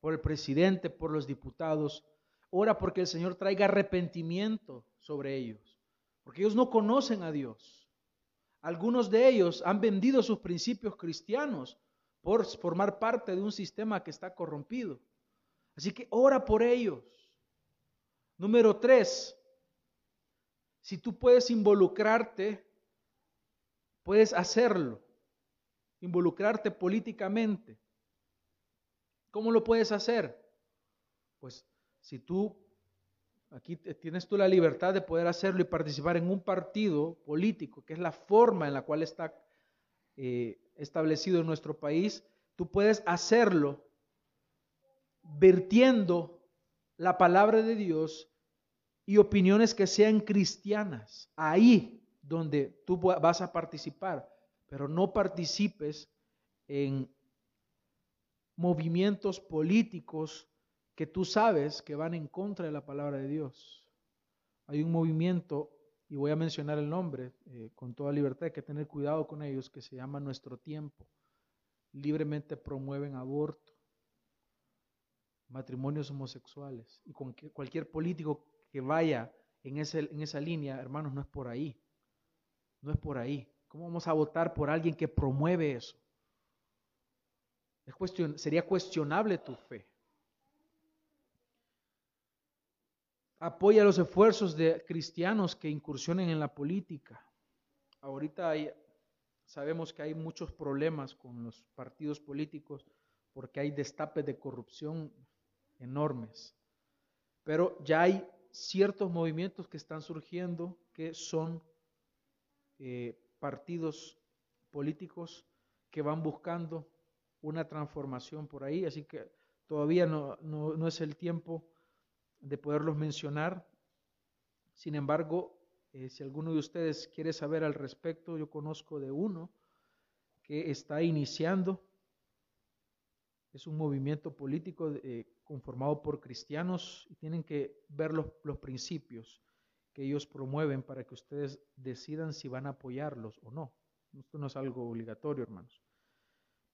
[SPEAKER 1] por el presidente, por los diputados. Ora porque el Señor traiga arrepentimiento sobre ellos. Porque ellos no conocen a Dios. Algunos de ellos han vendido sus principios cristianos por formar parte de un sistema que está corrompido. Así que ora por ellos. Número tres, si tú puedes involucrarte, puedes hacerlo. Involucrarte políticamente. ¿Cómo lo puedes hacer? Pues si tú, aquí tienes tú la libertad de poder hacerlo y participar en un partido político, que es la forma en la cual está eh, establecido en nuestro país, tú puedes hacerlo vertiendo la palabra de Dios y opiniones que sean cristianas. Ahí donde tú vas a participar, pero no participes en movimientos políticos que tú sabes que van en contra de la palabra de Dios. Hay un movimiento, y voy a mencionar el nombre eh, con toda libertad, hay que tener cuidado con ellos, que se llama Nuestro Tiempo. Libremente promueven aborto, matrimonios homosexuales, y con cualquier político que vaya en, ese, en esa línea, hermanos, no es por ahí. No es por ahí. ¿Cómo vamos a votar por alguien que promueve eso? Sería cuestionable tu fe. Apoya los esfuerzos de cristianos que incursionen en la política. Ahorita sabemos que hay muchos problemas con los partidos políticos porque hay destapes de corrupción enormes. Pero ya hay ciertos movimientos que están surgiendo que son eh, partidos políticos que van buscando una transformación por ahí, así que todavía no, no, es el tiempo de poderlos mencionar. Sin embargo, eh, si alguno de ustedes quiere saber al respecto, yo conozco de uno que está iniciando, es un movimiento político eh, conformado por cristianos y tienen que ver los, los principios que ellos promueven para que ustedes decidan si van a apoyarlos o no. Esto no es algo obligatorio, hermanos.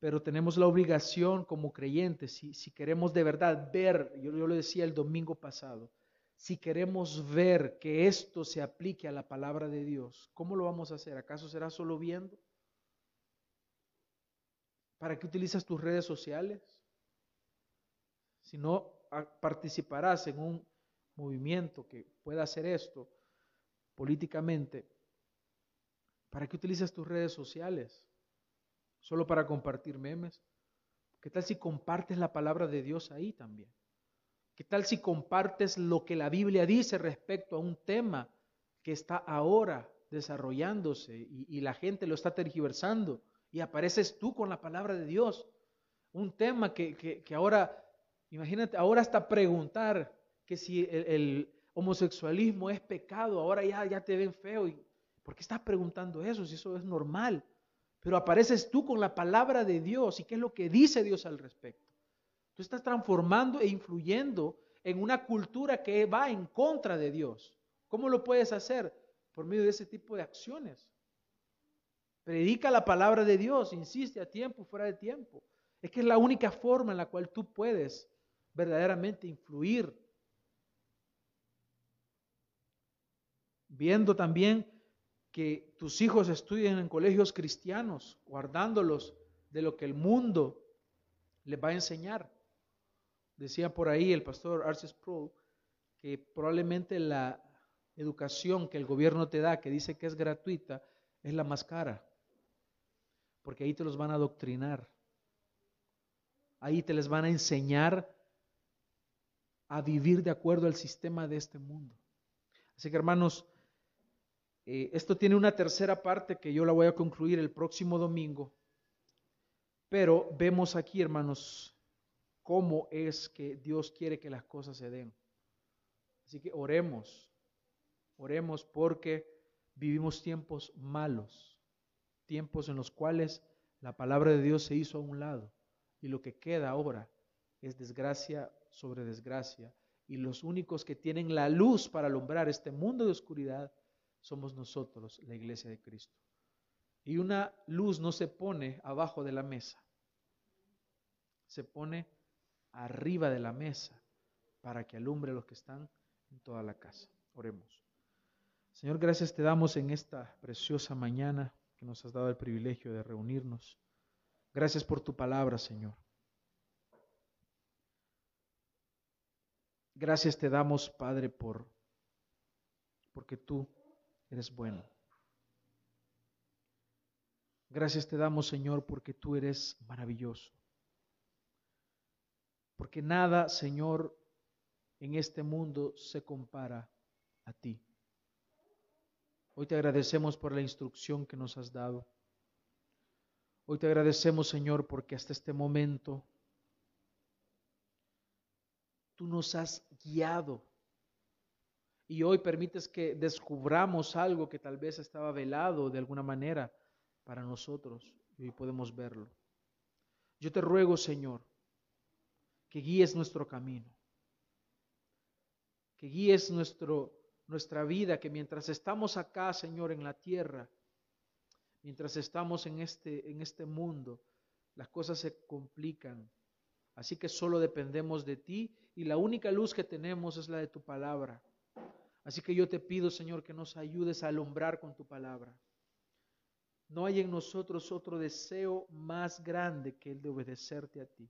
[SPEAKER 1] Pero tenemos la obligación como creyentes, si, queremos de verdad ver, yo, yo lo decía el domingo pasado, si queremos ver que esto se aplique a la palabra de Dios, ¿cómo lo vamos a hacer? ¿Acaso será solo viendo? ¿Para qué utilizas tus redes sociales? si no participarás en un movimiento que pueda hacer esto políticamente, ¿para qué utilizas tus redes sociales? ¿Solo para compartir memes? ¿Qué tal si compartes la palabra de Dios ahí también? ¿Qué tal si compartes lo que la Biblia dice respecto a un tema que está ahora desarrollándose y, la gente lo está tergiversando y apareces tú con la palabra de Dios? Un tema que, que ahora Imagínate, ahora hasta preguntar que si el, homosexualismo es pecado, ahora ya, ya te ven feo. Y, ¿Por qué estás preguntando eso si eso es normal? Pero apareces tú con la palabra de Dios y qué es lo que dice Dios al respecto. Tú estás transformando e influyendo en una cultura que va en contra de Dios. ¿Cómo lo puedes hacer? Por medio de ese tipo de acciones. Predica la palabra de Dios, insiste a tiempo, fuera de tiempo. Es que es la única forma en la cual tú puedes verdaderamente influir. Viendo también que tus hijos estudien en colegios cristianos, guardándolos de lo que el mundo les va a enseñar. Decía por ahí el pastor Arces Pro que probablemente la educación que el gobierno te da, que dice que es gratuita, es la más cara, porque ahí te los van a adoctrinar, ahí te les van a enseñar a vivir de acuerdo al sistema de este mundo. Así que hermanos, eh, esto tiene una tercera parte que yo la voy a concluir el próximo domingo. Pero vemos aquí, hermanos, cómo es que Dios quiere que las cosas se den. Así que oremos, oremos porque vivimos tiempos malos, tiempos en los cuales la palabra de Dios se hizo a un lado y lo que queda ahora es desgracia sobre desgracia y los únicos que tienen la luz para alumbrar este mundo de oscuridad somos nosotros, la iglesia de Cristo. Y una luz no se pone abajo de la mesa, se pone arriba de la mesa para que alumbre a los que están en toda la casa. Oremos. Señor, gracias te damos en esta preciosa mañana que nos has dado el privilegio de reunirnos. Gracias por tu palabra, Señor. Gracias te damos, Padre, por porque tú eres bueno. Gracias te damos, Señor, porque tú eres maravilloso. Porque nada, Señor, en este mundo se compara a ti. Hoy te agradecemos por la instrucción que nos has dado. Hoy te agradecemos, Señor, porque hasta este momento tú nos has guiado y hoy permites que descubramos algo que tal vez estaba velado de alguna manera para nosotros y hoy podemos verlo. Yo te ruego, Señor, que guíes nuestro camino, que guíes nuestro, nuestra vida, que mientras estamos acá, Señor, en la tierra, mientras estamos en este, en este mundo, las cosas se complican. Así que solo dependemos de ti y la única luz que tenemos es la de tu palabra. Así que yo te pido, Señor, que nos ayudes a alumbrar con tu palabra. No hay en nosotros otro deseo más grande que el de obedecerte a ti.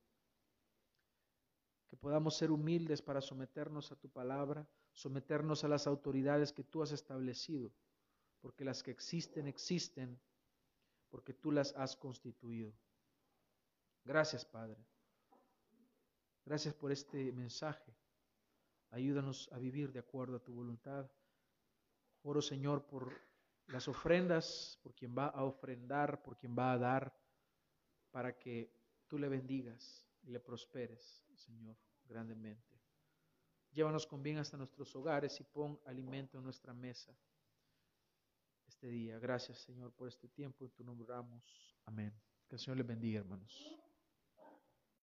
[SPEAKER 1] Que podamos ser humildes para someternos a tu palabra, someternos a las autoridades que tú has establecido, porque las que existen, existen, porque tú las has constituido. Gracias, Padre. Gracias por este mensaje. Ayúdanos a vivir de acuerdo a tu voluntad. Oro, Señor, por las ofrendas, por quien va a ofrendar, por quien va a dar, para que tú le bendigas y le prosperes, Señor, grandemente. Llévanos con bien hasta nuestros hogares y pon alimento en nuestra mesa este día. Gracias, Señor, por este tiempo. En tu nombre oramos. Amén. Que el Señor le bendiga, hermanos.